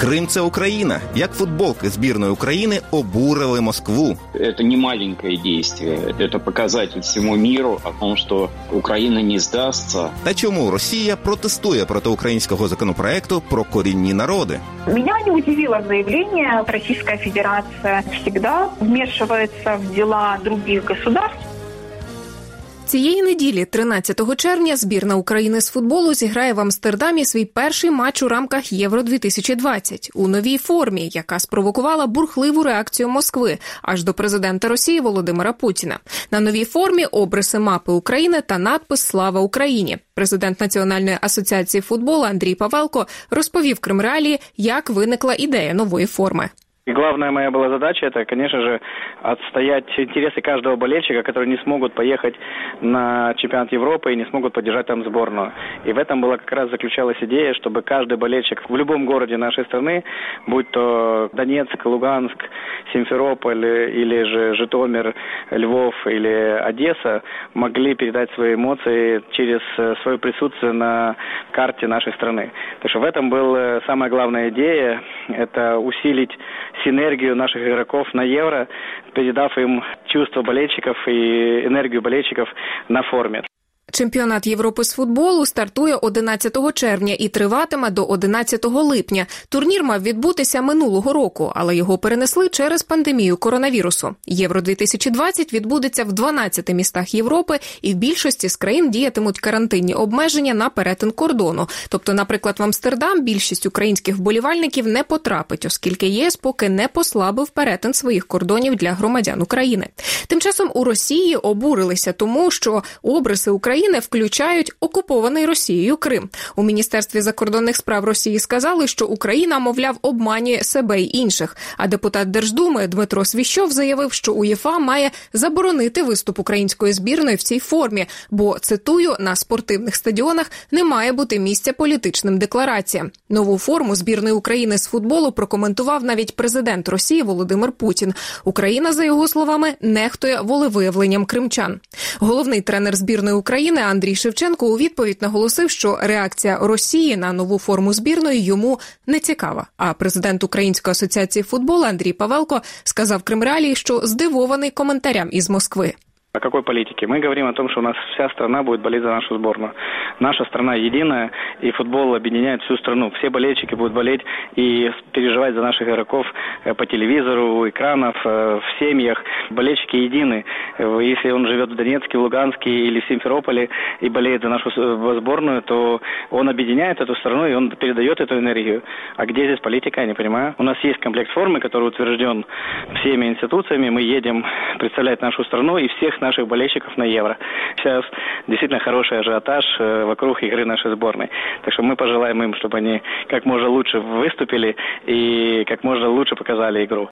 Крим це Україна. Як футболки збірної України обурили Москву. Это не маленькое действие, это показатель всему миру о том, что Украина не сдастся. Та чому Росія протестує проти українського законопроекту про корінні народи? Меня не удивило заявление. Российская Федерация всегда вмешивается в дела других государств. Цієї неділі, 13 червня, збірна України з футболу зіграє в Амстердамі свій перший матч у рамках Євро 2020 у новій формі, яка спровокувала бурхливу реакцію Москви аж до президента Росії Володимира Путіна. На новій формі обриси мапи України та надпис Слава Україні. Президент Національної асоціації футболу Андрій Павелко розповів Кримреалії, як виникла ідея нової форми. И главная моя была задача, это, конечно же, отстоять интересы каждого болельщика, которые не смогут поехать на чемпионат Европы и не смогут поддержать там сборную. И в этом была как раз заключалась идея, чтобы каждый болельщик в любом городе нашей страны, будь то Донецк, Луганск, Симферополь или же Житомир, Львов или Одесса, могли передать свои эмоции через свое присутствие на карте нашей страны. Так что в этом была самая главная идея, это усилить синергию наших игроков на Евро, передав им чувство болельщиков и энергию болельщиков на форме. Чемпіонат Європи з футболу стартує 11 червня і триватиме до 11 липня. Турнір мав відбутися минулого року, але його перенесли через пандемію коронавірусу. Євро 2020 відбудеться в 12 містах Європи, і в більшості з країн діятимуть карантинні обмеження на перетин кордону. Тобто, наприклад, в Амстердам більшість українських вболівальників не потрапить, оскільки ЄС поки не послабив перетин своїх кордонів для громадян України. Тим часом у Росії обурилися тому, що обриси України. України включають окупований Росією Крим. У міністерстві закордонних справ Росії сказали, що Україна, мовляв, обманює себе й інших. А депутат Держдуми Дмитро Свіщов заявив, що УЄФА має заборонити виступ української збірної в цій формі, бо цитую на спортивних стадіонах не має бути місця політичним деклараціям. Нову форму збірної України з футболу прокоментував навіть президент Росії Володимир Путін. Україна, за його словами, нехтує волевиявленням кримчан. Головний тренер збірної України. України Андрій Шевченко у відповідь наголосив, що реакція Росії на нову форму збірної йому не цікава. А президент Української асоціації футболу Андрій Павелко сказав Кримреалії, що здивований коментарям із Москви. О какой политике? Мы говорим о том, что у нас вся страна будет болеть за нашу сборную. Наша страна единая, и футбол объединяет всю страну. Все болельщики будут болеть и переживать за наших игроков э, по телевизору, у экранов, э, в семьях. Болельщики едины. Э, если он живет в Донецке, Луганске или в Симферополе и болеет за нашу сборную, то он объединяет эту страну и он передает эту энергию. А где здесь политика, я не понимаю. У нас есть комплект формы, который утвержден всеми институциями. Мы едем представлять нашу страну и всех наших болельщиков на Евро. Сейчас действительно хороший ажиотаж э, вокруг игры нашей сборной. Так что мы пожелаем им, чтобы они как можно лучше выступили и как можно лучше показали игру.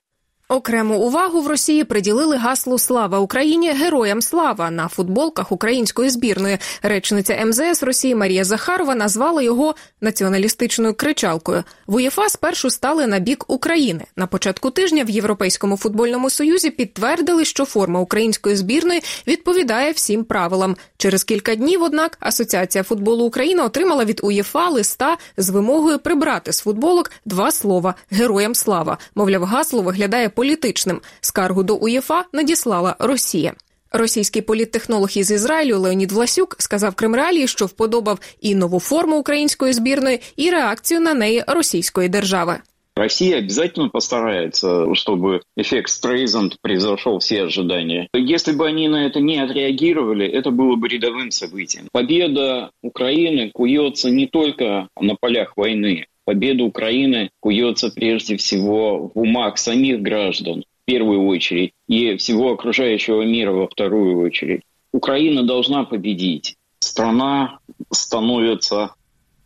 Окрему увагу в Росії приділили гаслу Слава Україні героям слава на футболках української збірної. Речниця МЗС Росії Марія Захарова назвала його націоналістичною кричалкою. В УЄФА спершу стали на бік України. На початку тижня в Європейському футбольному союзі підтвердили, що форма української збірної відповідає всім правилам. Через кілька днів, однак, Асоціація футболу України отримала від УЄФА листа з вимогою прибрати з футболок два слова героям слава. Мовляв, гасло виглядає політичним. Скаргу до УЄФА надіслала Росія. Російський політтехнолог із Ізраїлю Леонід Власюк сказав Кремреалії, що вподобав і нову форму української збірної, і реакцію на неї російської держави. Россия обязательно постарается, чтобы эффект Стрейзанд превзошел все ожидания. Если бы они на это не отреагировали, это было бы рядовым событием. Победа Украины куется не только на полях войны. Победа Украины куется прежде всего в умах самих граждан, в первую очередь, и всего окружающего мира во вторую очередь. Украина должна победить. Страна становится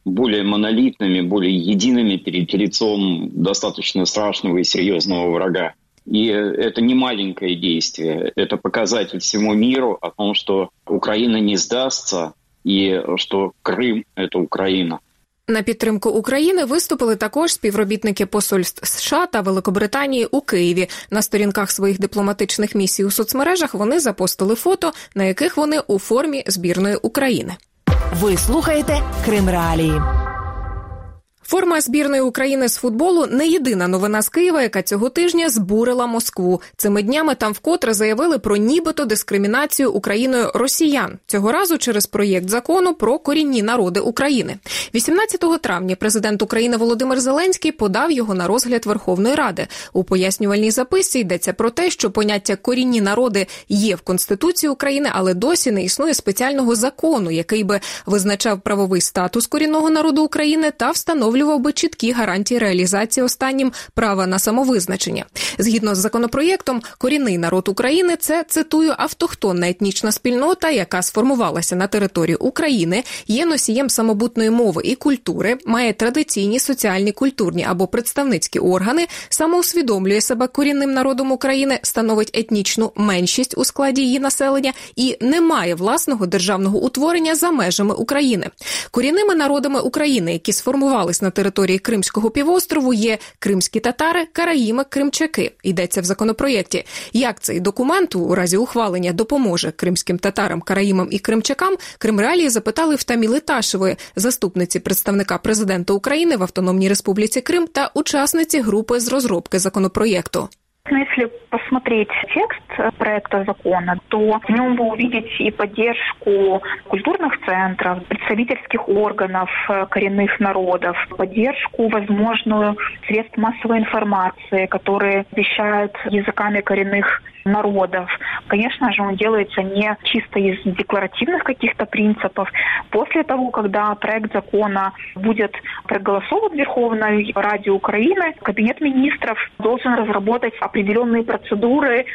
более монолитными, более едиными перед лицом достаточно страшного и серьезного врага. И это не маленькое действие, это показатель всему миру о том, что Украина не сдастся и что Крым – это Украина. На підтримку України виступили також співробітники посольств США та Великобританії у Києві. На сторінках своїх дипломатичних місій у соцмережах вони запостили фото, на яких вони у формі збірної України. Ви слухаєте Крим Реалії. Форма збірної України з футболу не єдина новина з Києва, яка цього тижня збурила Москву. Цими днями там вкотре заявили про нібито дискримінацію Україною росіян цього разу через проєкт закону про корінні народи України. 18 травня президент України Володимир Зеленський подав його на розгляд Верховної Ради. У пояснювальній записці йдеться про те, що поняття корінні народи є в Конституції України, але досі не існує спеціального закону, який би визначав правовий статус корінного народу України та встановлював встановлював би чіткі гарантії реалізації останнім права на самовизначення. Згідно з законопроєктом, корінний народ України це цитую автохтонна етнічна спільнота, яка сформувалася на території України, є носієм самобутної мови і культури, має традиційні соціальні, культурні або представницькі органи, самоусвідомлює себе корінним народом України, становить етнічну меншість у складі її населення і не має власного державного утворення за межами України. Корінними народами України, які сформувались на на території Кримського півострову є кримські татари, караїми, кримчаки. Йдеться в законопроєкті. Як цей документ у разі ухвалення допоможе кримським татарам, караїмам і кримчакам? Кримреалії запитали в Таміли Ташевої, заступниці представника президента України в Автономній Республіці Крим та учасниці групи з розробки законопроєкту. Но если посмотреть текст проекта закона, то в нем вы увидите и поддержку культурных центров, представительских органов э, коренных народов, поддержку возможную средств массовой информации, которые вещают языками коренных народов. Конечно же, он делается не чисто из декларативных каких-то принципов. После того, когда проект закона будет проголосован в Верховной Раде Украины, Кабинет министров должен разработать определенные процедуры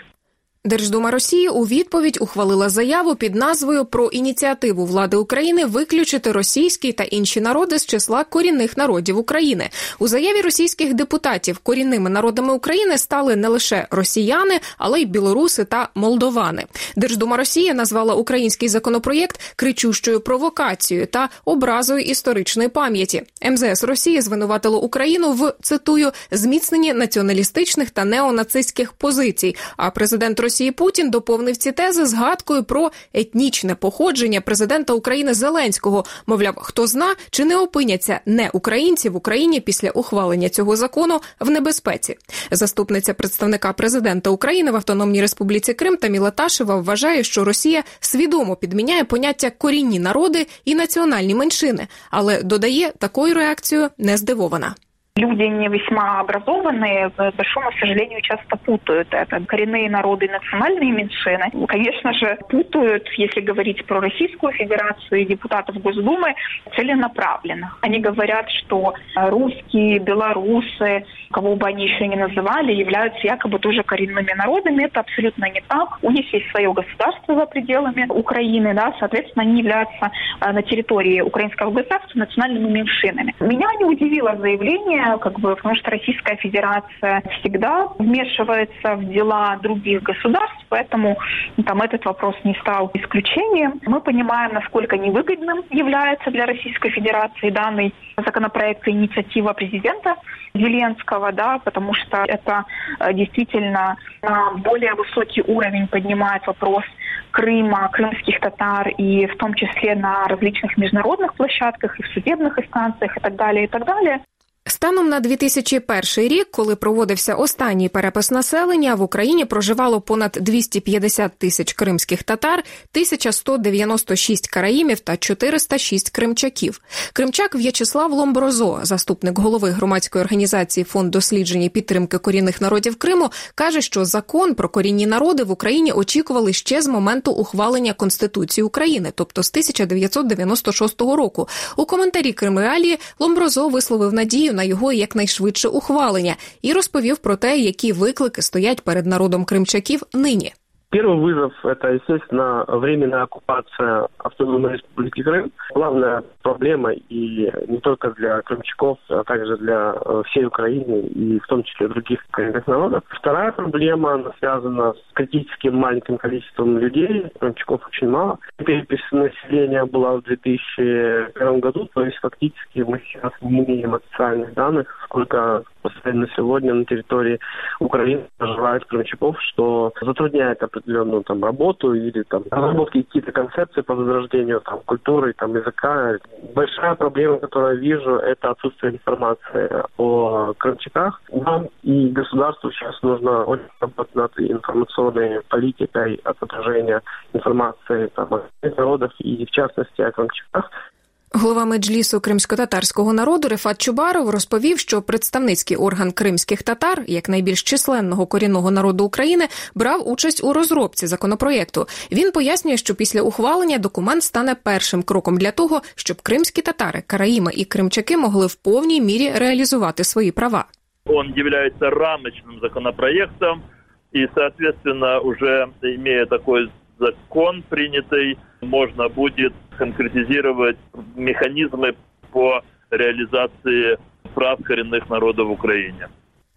Держдума Росії у відповідь ухвалила заяву під назвою про ініціативу влади України виключити російські та інші народи з числа корінних народів України. У заяві російських депутатів корінними народами України стали не лише росіяни, але й білоруси та молдовани. Держдума Росії назвала український законопроєкт кричущою провокацією та образою історичної пам'яті. МЗС Росії звинуватило Україну в цитую зміцненні націоналістичних та неонацистських позицій. А президент Росії Росії Путін доповнив ці тези згадкою про етнічне походження президента України Зеленського. Мовляв, хто зна, чи не опиняться не українці в Україні після ухвалення цього закону в небезпеці. Заступниця представника президента України в Автономній Республіці Крим Таміла Ташева вважає, що Росія свідомо підміняє поняття корінні народи і національні меншини, але додає такою реакцією не здивована. Люди не весьма образованные, к большому сожалению, часто путают это. Коренные народы и национальные меньшины, конечно же, путают, если говорить про Российскую Федерацию и депутатов Госдумы, целенаправленно. Они говорят, что русские, белорусы, кого бы они еще ни называли, являются якобы тоже коренными народами. Это абсолютно не так. У них есть свое государство за пределами Украины, да, соответственно, они являются на территории украинского государства национальными меньшинами. Меня не удивило заявление как бы, потому что Российская Федерация всегда вмешивается в дела других государств, поэтому там этот вопрос не стал исключением. Мы понимаем, насколько невыгодным является для Российской Федерации данный законопроект и инициатива президента Зеленского, да, потому что это э, действительно на более высокий уровень поднимает вопрос Крыма, крымских татар и в том числе на различных международных площадках и в судебных инстанциях и так далее, и так далее. Станом на 2001 рік, коли проводився останній перепис населення, в Україні проживало понад 250 тисяч кримських татар, 1196 караїмів та 406 кримчаків. Кримчак В'ячеслав Ломброзо, заступник голови громадської організації Фонд дослідження і підтримки корінних народів Криму, каже, що закон про корінні народи в Україні очікували ще з моменту ухвалення Конституції України, тобто з 1996 року. У коментарі Кримреалії Ломброзо висловив надію на його якнайшвидше ухвалення і розповів про те, які виклики стоять перед народом кримчаків нині. Первый вызов – это, естественно, временная оккупация автономной республики Крым. Главная проблема и не только для крымчаков, а также для э, всей Украины и в том числе других коренных народов. Вторая проблема она связана с критическим маленьким количеством людей. Крымчаков очень мало. Перепись населения была в 2001 году, то есть фактически мы сейчас не имеем официальных данных, сколько на сегодня на территории Украины проживает крымчаков, что затрудняет определенную там работу или там разработки какие-то концепции по возрождению там культуры, там языка. Большая проблема, которую я вижу, это отсутствие информации о крымчаках. Нам и государству сейчас нужно очень работать над информационной политикой от отражения информации там, о народах и в частности о крымчаках. Голова меджлісу кримсько-татарського народу Рефат Чубаров розповів, що представницький орган кримських татар, як найбільш численного корінного народу України, брав участь у розробці законопроєкту. Він пояснює, що після ухвалення документ стане першим кроком для того, щоб кримські татари, караїми і кримчаки могли в повній мірі реалізувати свої права. Он является рамочным законопроектом и, соответственно, уже имея такой закон принятый, можно будет конкретизировать механизмы по реализации прав коренных народов в Украине.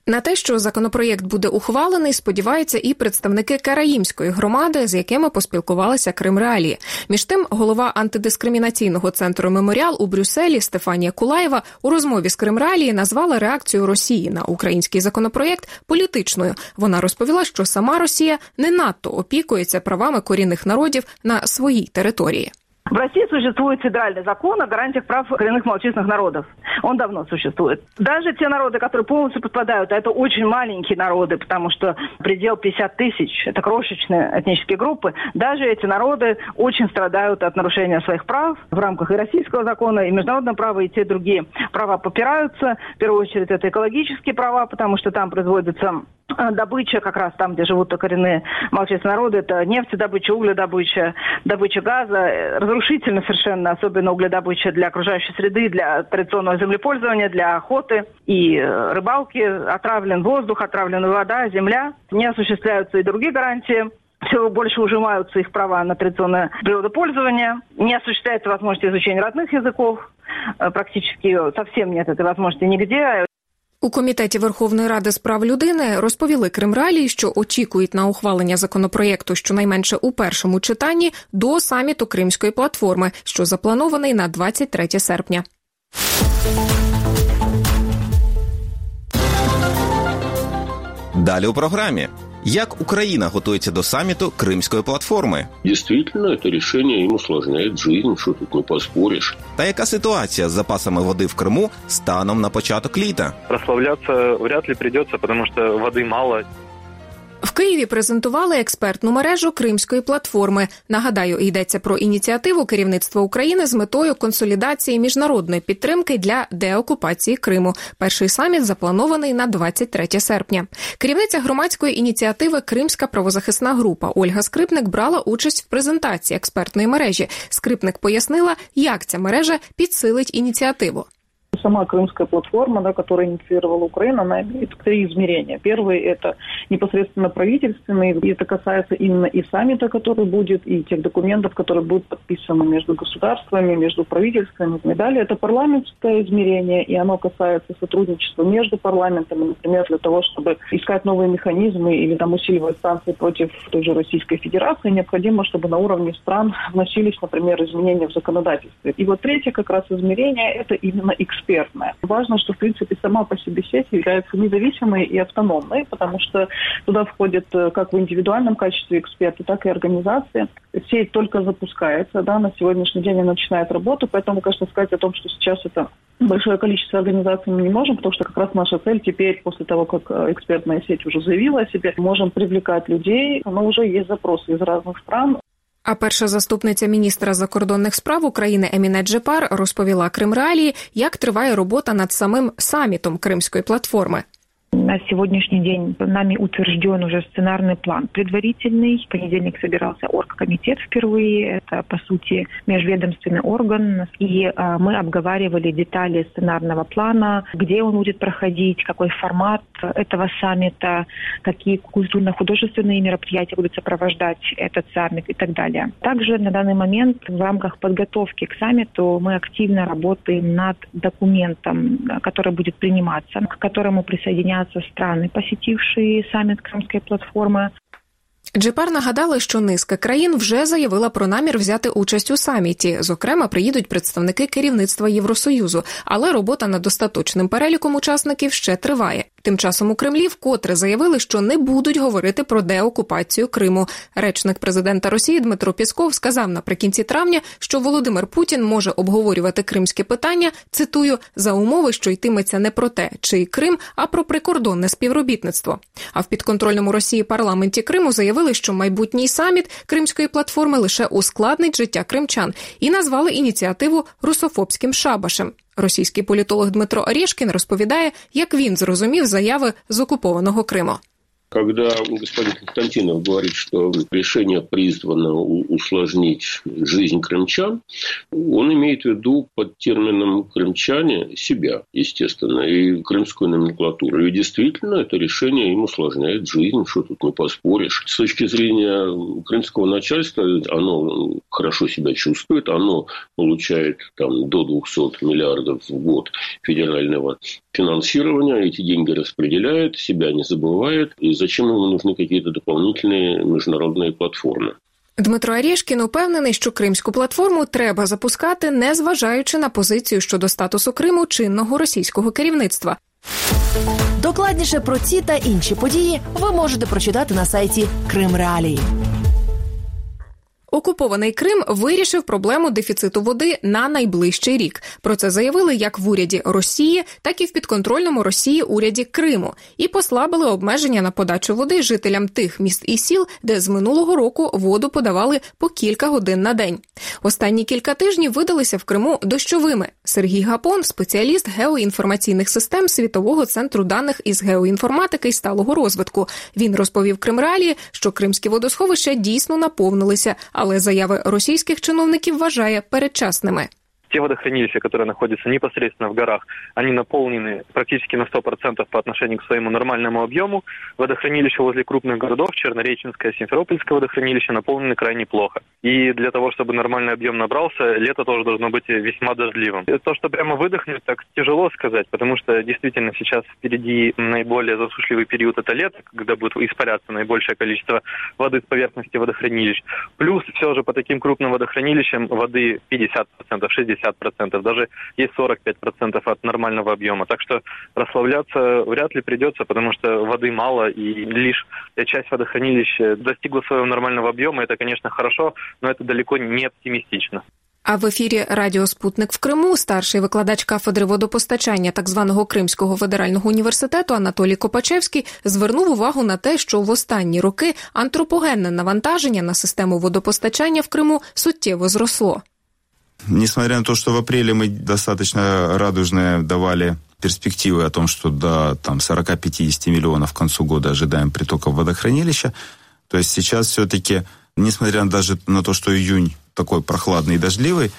На те, що законопроєкт буде ухвалений, сподіваються і представники Караїмської громади, з якими поспілкувалися Крим Реалії. Між тим, голова антидискримінаційного центру Меморіал у Брюсселі Стефанія Кулаєва у розмові з Крим Реалії назвала реакцію Росії на український законопроєкт політичною. Вона розповіла, що сама Росія не надто опікується правами корінних народів на своїй території. В России существует федеральный закон о гарантиях прав коренных малочисленных народов. Он давно существует. Даже те народы, которые полностью подпадают, а это очень маленькие народы, потому что предел 50 тысяч, это крошечные этнические группы, даже эти народы очень страдают от нарушения своих прав в рамках и российского закона, и международного права, и те другие права попираются. В первую очередь это экологические права, потому что там производится добыча, как раз там, где живут коренные малочисленные народы, это нефтедобыча, угледобыча, добыча газа, э, разрушительно совершенно, особенно угледобыча для окружающей среды, для традиционного землепользования, для охоты и э, рыбалки. Отравлен воздух, отравлена вода, земля. Не осуществляются и другие гарантии все больше ужимаются их права на традиционное природопользование, не осуществляется возможность изучения родных языков, э, практически совсем нет этой возможности нигде. У комітеті Верховної Ради з прав людини розповіли Кримралії, що очікують на ухвалення законопроєкту щонайменше у першому читанні до саміту Кримської платформи, що запланований на 23 серпня. Далі у програмі. Як Україна готується до саміту Кримської платформи? Действительно, это решение им усложняет жизнь, что тут не поспоришь. Та яка ситуація з запасами води в Криму станом на початок літа? Прославляться вряд ли придется, потому что воды мало. В Києві презентували експертну мережу Кримської платформи. Нагадаю, йдеться про ініціативу керівництва України з метою консолідації міжнародної підтримки для деокупації Криму. Перший саміт запланований на 23 серпня. Керівниця громадської ініціативи Кримська правозахисна група Ольга Скрипник брала участь в презентації експертної мережі. Скрипник пояснила, як ця мережа підсилить ініціативу. Сама крымская платформа, да, которую инициировала Украина, она имеет три измерения. Первый – это непосредственно правительственный, и это касается именно и саммита, который будет, и тех документов, которые будут подписаны между государствами, между правительствами. И далее это парламентское измерение, и оно касается сотрудничества между парламентами, например, для того, чтобы искать новые механизмы или там усиливать санкции против той же Российской Федерации, необходимо, чтобы на уровне стран вносились, например, изменения в законодательстве. И вот третье как раз измерение – это именно экспертное. Важно, что, в принципе, сама по себе сеть является независимой и автономной, потому что туда входят э, как в индивидуальном качестве эксперты, так и организации. Сеть только запускается, да, на сегодняшний день она начинает работу, поэтому, конечно, сказать о том, что сейчас это большое количество организаций мы не можем, потому что как раз наша цель теперь, после того, как э, экспертная сеть уже заявила о себе, можем привлекать людей, но уже есть запросы из разных стран, А перша заступниця міністра закордонних справ України Еміне Джепар розповіла Кримреалії, як триває робота над самим самітом Кримської платформи. На сегодняшний день нами утвержден уже сценарный план предварительный. В понедельник собирался оргкомитет впервые. Это, по сути, межведомственный орган. И э, мы обговаривали детали сценарного плана, где он будет проходить, какой формат этого саммита, какие культурно-художественные мероприятия будут сопровождать этот саммит и так далее. Также на данный момент в рамках подготовки к саммиту мы активно работаем над документом, который будет приниматься, к которому присоединяться присоединяться страны, посетившие саммит Крымской платформы. Джепар нагадали, що низка країн вже заявила про намір взяти участь у саміті. Зокрема, приїдуть представники керівництва Євросоюзу, але робота над остаточним переліком учасників ще триває. Тим часом у Кремлі вкотре заявили, що не будуть говорити про деокупацію Криму. Речник президента Росії Дмитро Пісков сказав наприкінці травня, що Володимир Путін може обговорювати кримське питання. Цитую за умови, що йтиметься не про те, чий Крим, а про прикордонне співробітництво. А в підконтрольному Росії парламенті Криму заявили, що майбутній саміт Кримської платформи лише ускладнить життя кримчан і назвали ініціативу русофобським шабашем. Російський політолог Дмитро Орішкін розповідає, як він зрозумів заяви з окупованого Криму. Когда господин Константинов говорит, что решение призвано усложнить жизнь крымчан, он имеет в виду под термином крымчане себя, естественно, и крымскую номенклатуру. И действительно, это решение им усложняет жизнь, что тут не поспоришь. С точки зрения крымского начальства, оно хорошо себя чувствует, оно получает там, до 200 миллиардов в год федерального финансирования, эти деньги распределяет, себя не забывает, и зачем ему нужны какие-то дополнительные международные платформы. Дмитро Арєшкін упевнений, що кримську платформу треба запускати, не зважаючи на позицію щодо статусу Криму чинного російського керівництва. Докладніше про ці та інші події ви можете прочитати на сайті Крим Реалії. Окупований Крим вирішив проблему дефіциту води на найближчий рік. Про це заявили як в уряді Росії, так і в підконтрольному Росії уряді Криму, і послабили обмеження на подачу води жителям тих міст і сіл, де з минулого року воду подавали по кілька годин на день. Останні кілька тижнів видалися в Криму дощовими. Сергій Гапон, спеціаліст геоінформаційних систем світового центру даних із геоінформатики і сталого розвитку. Він розповів Кримреалії, що кримські водосховища дійсно наповнилися але заяви російських чиновників вважає передчасними. Те водохранилища, которые находятся непосредственно в горах, они наполнены практически на 100% по отношению к своему нормальному объему. Водохранилища возле крупных городов, Чернореченское, Симферопольское водохранилище, наполнены крайне плохо. И для того, чтобы нормальный объем набрался, лето тоже должно быть весьма дождливым. То, что прямо выдохнуть, так тяжело сказать, потому что действительно сейчас впереди наиболее засушливый период это лето, когда будет испаряться наибольшее количество воды с поверхности водохранилищ. Плюс все же по таким крупным водохранилищам воды 50%, 60%. 50%, даже есть 45% от нормального объема. Так что расслабляться вряд ли придется, потому что воды мало, и лишь часть водохранилища достигла своего нормального объема. Это, конечно, хорошо, но это далеко не оптимистично. А в ефірі Радіо Спутник в Криму старший викладач кафедри водопостачання так званого Кримського федерального університету Анатолій Копачевський звернув увагу на те, що в останні роки антропогенне навантаження на систему водопостачання в Криму суттєво зросло. Несмотря на то, что в апреле мы достаточно радужные давали перспективы о том, что до там, 40-50 миллионов к концу года ожидаем притока в водохранилища, то есть сейчас все-таки, несмотря даже на то, что июнь такой прохладный и дождливый,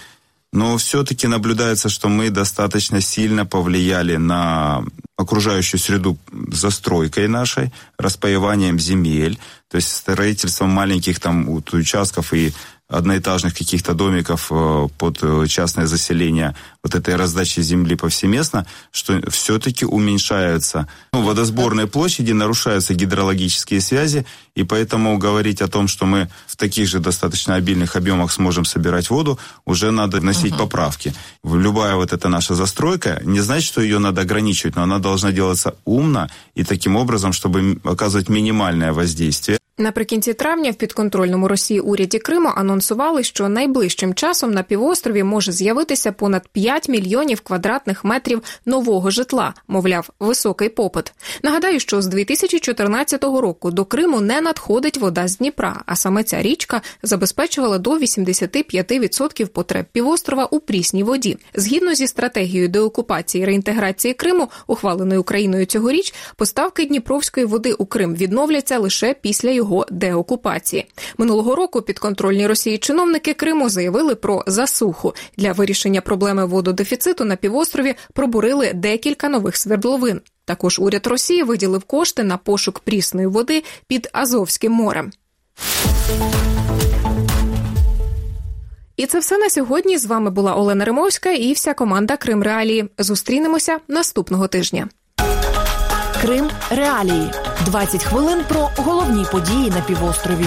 но все-таки наблюдается, что мы достаточно сильно повлияли на окружающую среду застройкой нашей, распаеванием земель, то есть строительством маленьких там участков и одноэтажных каких-то домиков э, под э, частное заселение вот этой раздачи земли повсеместно, что все-таки уменьшаются ну, водосборные площади, нарушаются гидрологические связи, и поэтому говорить о том, что мы в таких же достаточно обильных объемах сможем собирать воду, уже надо вносить uh-huh. поправки. Любая вот эта наша застройка, не значит, что ее надо ограничивать, но она должна делаться умно и таким образом, чтобы оказывать минимальное воздействие Наприкінці травня в підконтрольному Росії уряді Криму анонсували, що найближчим часом на півострові може з'явитися понад 5 мільйонів квадратних метрів нового житла, мовляв, високий попит. Нагадаю, що з 2014 року до Криму не надходить вода з Дніпра, а саме ця річка забезпечувала до 85% потреб півострова у прісній воді. Згідно зі стратегією деокупації і реінтеграції Криму, ухваленою Україною цьогоріч, поставки Дніпровської води у Крим відновляться лише після його його деокупації. Минулого року підконтрольні Росії чиновники Криму заявили про засуху для вирішення проблеми вододефіциту на півострові. Пробурили декілька нових свердловин. Також уряд Росії виділив кошти на пошук прісної води під Азовським морем. І це все на сьогодні. З вами була Олена Римовська і вся команда Крим Реалії. Зустрінемося наступного тижня. Крим Реалії 20 хвилин про головні події на півострові.